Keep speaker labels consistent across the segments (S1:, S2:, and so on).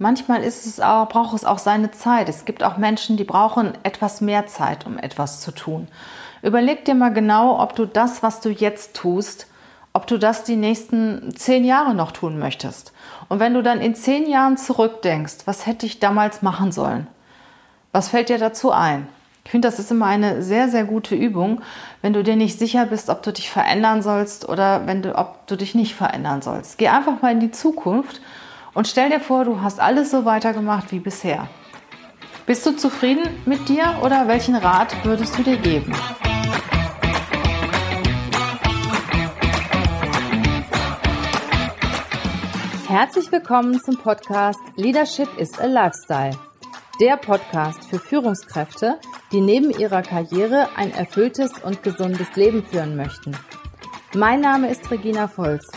S1: Manchmal ist es auch, braucht es auch seine Zeit. Es gibt auch Menschen, die brauchen etwas mehr Zeit, um etwas zu tun. Überleg dir mal genau, ob du das, was du jetzt tust, ob du das die nächsten zehn Jahre noch tun möchtest. Und wenn du dann in zehn Jahren zurückdenkst, was hätte ich damals machen sollen? Was fällt dir dazu ein? Ich finde, das ist immer eine sehr, sehr gute Übung, wenn du dir nicht sicher bist, ob du dich verändern sollst oder wenn du, ob du dich nicht verändern sollst. Geh einfach mal in die Zukunft und stell dir vor, du hast alles so weitergemacht wie bisher. Bist du zufrieden mit dir oder welchen Rat würdest du dir geben? Herzlich willkommen zum Podcast Leadership is a Lifestyle. Der Podcast für Führungskräfte, die neben ihrer Karriere ein erfülltes und gesundes Leben führen möchten. Mein Name ist Regina Volz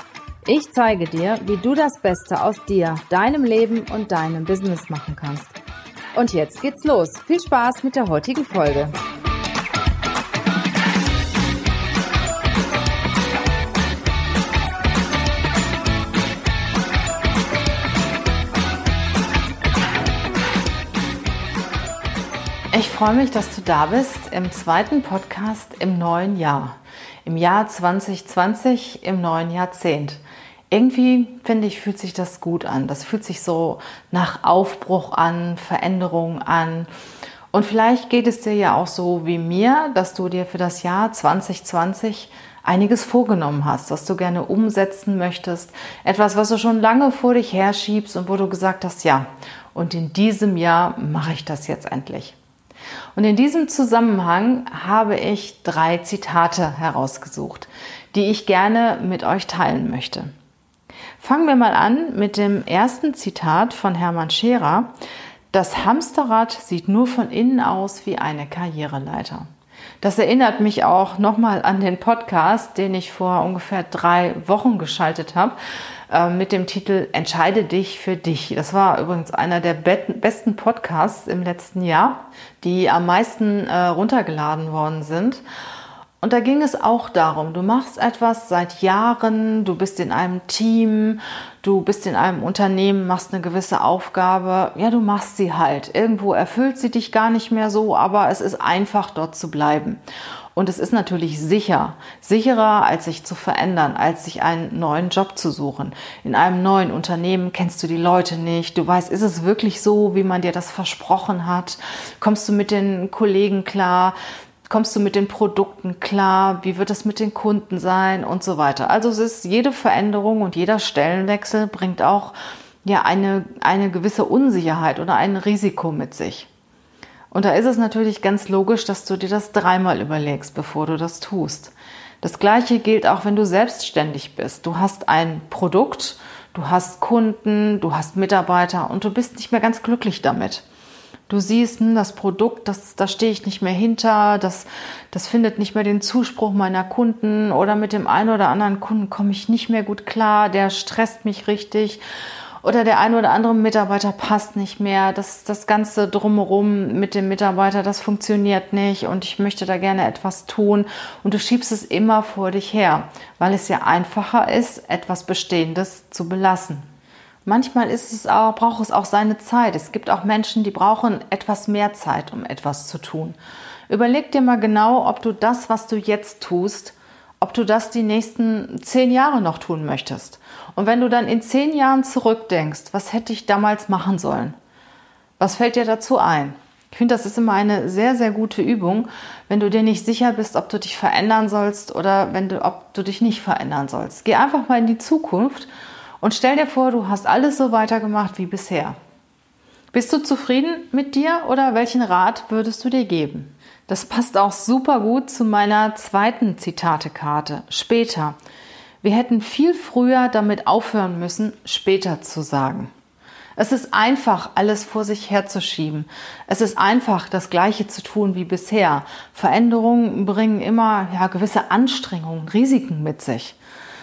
S1: ich zeige dir, wie du das Beste aus dir, deinem Leben und deinem Business machen kannst. Und jetzt geht's los. Viel Spaß mit der heutigen Folge. Ich freue mich, dass du da bist im zweiten Podcast im neuen Jahr. Im Jahr 2020, im neuen Jahrzehnt irgendwie, finde ich, fühlt sich das gut an. Das fühlt sich so nach Aufbruch an, Veränderung an. Und vielleicht geht es dir ja auch so wie mir, dass du dir für das Jahr 2020 einiges vorgenommen hast, was du gerne umsetzen möchtest. Etwas, was du schon lange vor dich herschiebst und wo du gesagt hast, ja, und in diesem Jahr mache ich das jetzt endlich. Und in diesem Zusammenhang habe ich drei Zitate herausgesucht, die ich gerne mit euch teilen möchte. Fangen wir mal an mit dem ersten Zitat von Hermann Scherer. Das Hamsterrad sieht nur von innen aus wie eine Karriereleiter. Das erinnert mich auch nochmal an den Podcast, den ich vor ungefähr drei Wochen geschaltet habe, äh, mit dem Titel Entscheide dich für dich. Das war übrigens einer der besten Podcasts im letzten Jahr, die am meisten äh, runtergeladen worden sind. Und da ging es auch darum, du machst etwas seit Jahren, du bist in einem Team, du bist in einem Unternehmen, machst eine gewisse Aufgabe, ja, du machst sie halt. Irgendwo erfüllt sie dich gar nicht mehr so, aber es ist einfach dort zu bleiben. Und es ist natürlich sicher, sicherer als sich zu verändern, als sich einen neuen Job zu suchen. In einem neuen Unternehmen kennst du die Leute nicht, du weißt, ist es wirklich so, wie man dir das versprochen hat? Kommst du mit den Kollegen klar? Kommst du mit den Produkten klar, wie wird es mit den Kunden sein und so weiter. Also es ist jede Veränderung und jeder Stellenwechsel bringt auch ja eine, eine gewisse Unsicherheit oder ein Risiko mit sich. Und da ist es natürlich ganz logisch, dass du dir das dreimal überlegst, bevor du das tust. Das gleiche gilt auch, wenn du selbstständig bist. Du hast ein Produkt, du hast Kunden, du hast Mitarbeiter und du bist nicht mehr ganz glücklich damit du siehst, hm, das Produkt, das, da stehe ich nicht mehr hinter, das, das findet nicht mehr den Zuspruch meiner Kunden oder mit dem einen oder anderen Kunden komme ich nicht mehr gut klar, der stresst mich richtig oder der ein oder andere Mitarbeiter passt nicht mehr, das, das Ganze drumherum mit dem Mitarbeiter, das funktioniert nicht und ich möchte da gerne etwas tun und du schiebst es immer vor dich her, weil es ja einfacher ist, etwas Bestehendes zu belassen. Manchmal ist es auch, braucht es auch seine Zeit. Es gibt auch Menschen, die brauchen etwas mehr Zeit, um etwas zu tun. Überleg dir mal genau, ob du das, was du jetzt tust, ob du das die nächsten zehn Jahre noch tun möchtest. Und wenn du dann in zehn Jahren zurückdenkst, was hätte ich damals machen sollen? Was fällt dir dazu ein? Ich finde, das ist immer eine sehr, sehr gute Übung, wenn du dir nicht sicher bist, ob du dich verändern sollst oder wenn du, ob du dich nicht verändern sollst. Geh einfach mal in die Zukunft und stell dir vor, du hast alles so weitergemacht wie bisher. Bist du zufrieden mit dir oder welchen Rat würdest du dir geben? Das passt auch super gut zu meiner zweiten Zitatekarte. Später. Wir hätten viel früher damit aufhören müssen, später zu sagen. Es ist einfach, alles vor sich herzuschieben. Es ist einfach, das Gleiche zu tun wie bisher. Veränderungen bringen immer ja, gewisse Anstrengungen, Risiken mit sich.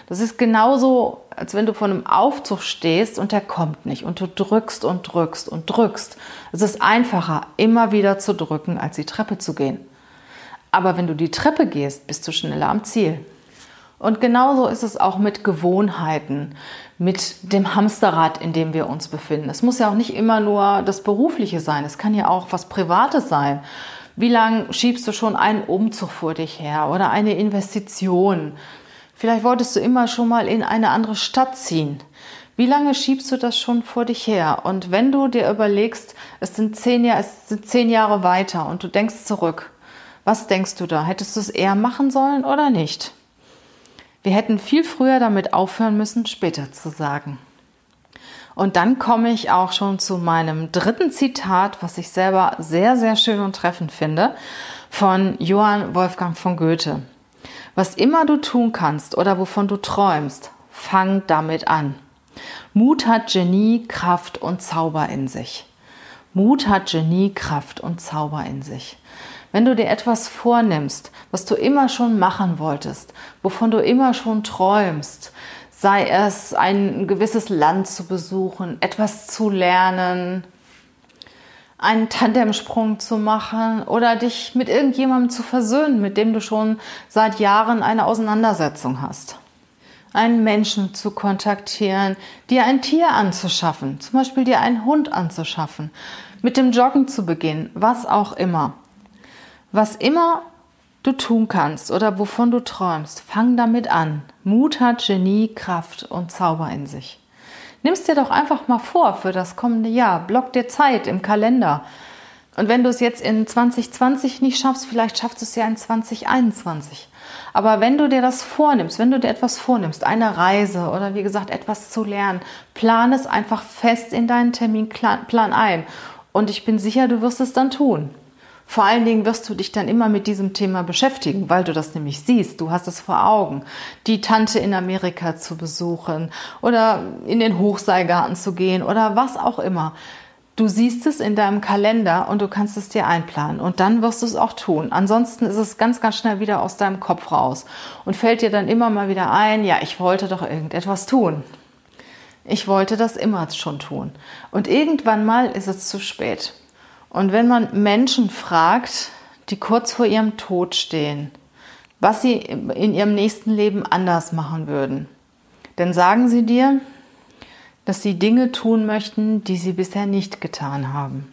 S1: Das ist genauso, als wenn du vor einem Aufzug stehst und der kommt nicht und du drückst und drückst und drückst. Es ist einfacher, immer wieder zu drücken, als die Treppe zu gehen. Aber wenn du die Treppe gehst, bist du schneller am Ziel. Und genauso ist es auch mit Gewohnheiten, mit dem Hamsterrad, in dem wir uns befinden. Es muss ja auch nicht immer nur das Berufliche sein, es kann ja auch was Privates sein. Wie lange schiebst du schon einen Umzug vor dich her oder eine Investition? Vielleicht wolltest du immer schon mal in eine andere Stadt ziehen. Wie lange schiebst du das schon vor dich her? Und wenn du dir überlegst, es sind zehn, Jahr, es sind zehn Jahre weiter und du denkst zurück, was denkst du da? Hättest du es eher machen sollen oder nicht? Wir hätten viel früher damit aufhören müssen, später zu sagen. Und dann komme ich auch schon zu meinem dritten Zitat, was ich selber sehr, sehr schön und treffend finde, von Johann Wolfgang von Goethe. Was immer du tun kannst oder wovon du träumst, fang damit an. Mut hat Genie, Kraft und Zauber in sich. Mut hat Genie, Kraft und Zauber in sich. Wenn du dir etwas vornimmst, was du immer schon machen wolltest, wovon du immer schon träumst, sei es ein gewisses Land zu besuchen, etwas zu lernen, einen Tandemsprung zu machen oder dich mit irgendjemandem zu versöhnen, mit dem du schon seit Jahren eine Auseinandersetzung hast. Einen Menschen zu kontaktieren, dir ein Tier anzuschaffen, zum Beispiel dir einen Hund anzuschaffen, mit dem Joggen zu beginnen, was auch immer. Was immer du tun kannst oder wovon du träumst, fang damit an. Mut hat Genie, Kraft und Zauber in sich. Nimm's dir doch einfach mal vor für das kommende Jahr. Block dir Zeit im Kalender. Und wenn du es jetzt in 2020 nicht schaffst, vielleicht schaffst du es ja in 2021. Aber wenn du dir das vornimmst, wenn du dir etwas vornimmst, eine Reise oder wie gesagt etwas zu lernen, plan es einfach fest in deinen Terminplan ein. Und ich bin sicher, du wirst es dann tun. Vor allen Dingen wirst du dich dann immer mit diesem Thema beschäftigen, weil du das nämlich siehst, du hast es vor Augen, die Tante in Amerika zu besuchen oder in den Hochseilgarten zu gehen oder was auch immer. Du siehst es in deinem Kalender und du kannst es dir einplanen und dann wirst du es auch tun. Ansonsten ist es ganz, ganz schnell wieder aus deinem Kopf raus und fällt dir dann immer mal wieder ein, ja, ich wollte doch irgendetwas tun. Ich wollte das immer schon tun. Und irgendwann mal ist es zu spät. Und wenn man Menschen fragt, die kurz vor ihrem Tod stehen, was sie in ihrem nächsten Leben anders machen würden, dann sagen sie dir, dass sie Dinge tun möchten, die sie bisher nicht getan haben.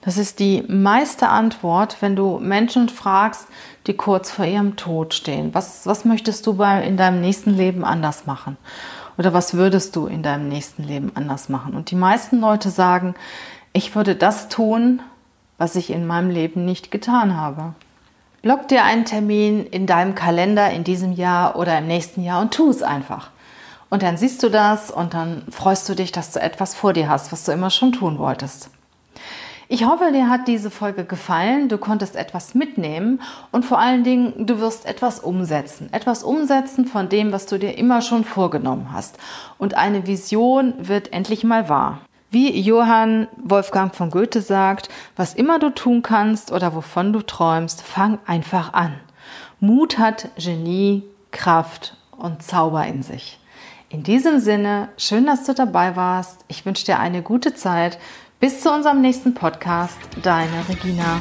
S1: Das ist die meiste Antwort, wenn du Menschen fragst, die kurz vor ihrem Tod stehen. Was, was möchtest du bei, in deinem nächsten Leben anders machen? Oder was würdest du in deinem nächsten Leben anders machen? Und die meisten Leute sagen, ich würde das tun, was ich in meinem Leben nicht getan habe. Block dir einen Termin in deinem Kalender in diesem Jahr oder im nächsten Jahr und tu es einfach. Und dann siehst du das und dann freust du dich, dass du etwas vor dir hast, was du immer schon tun wolltest. Ich hoffe, dir hat diese Folge gefallen, du konntest etwas mitnehmen und vor allen Dingen, du wirst etwas umsetzen. Etwas umsetzen von dem, was du dir immer schon vorgenommen hast. Und eine Vision wird endlich mal wahr. Wie Johann Wolfgang von Goethe sagt, was immer du tun kannst oder wovon du träumst, fang einfach an. Mut hat Genie, Kraft und Zauber in sich. In diesem Sinne, schön, dass du dabei warst. Ich wünsche dir eine gute Zeit. Bis zu unserem nächsten Podcast. Deine Regina.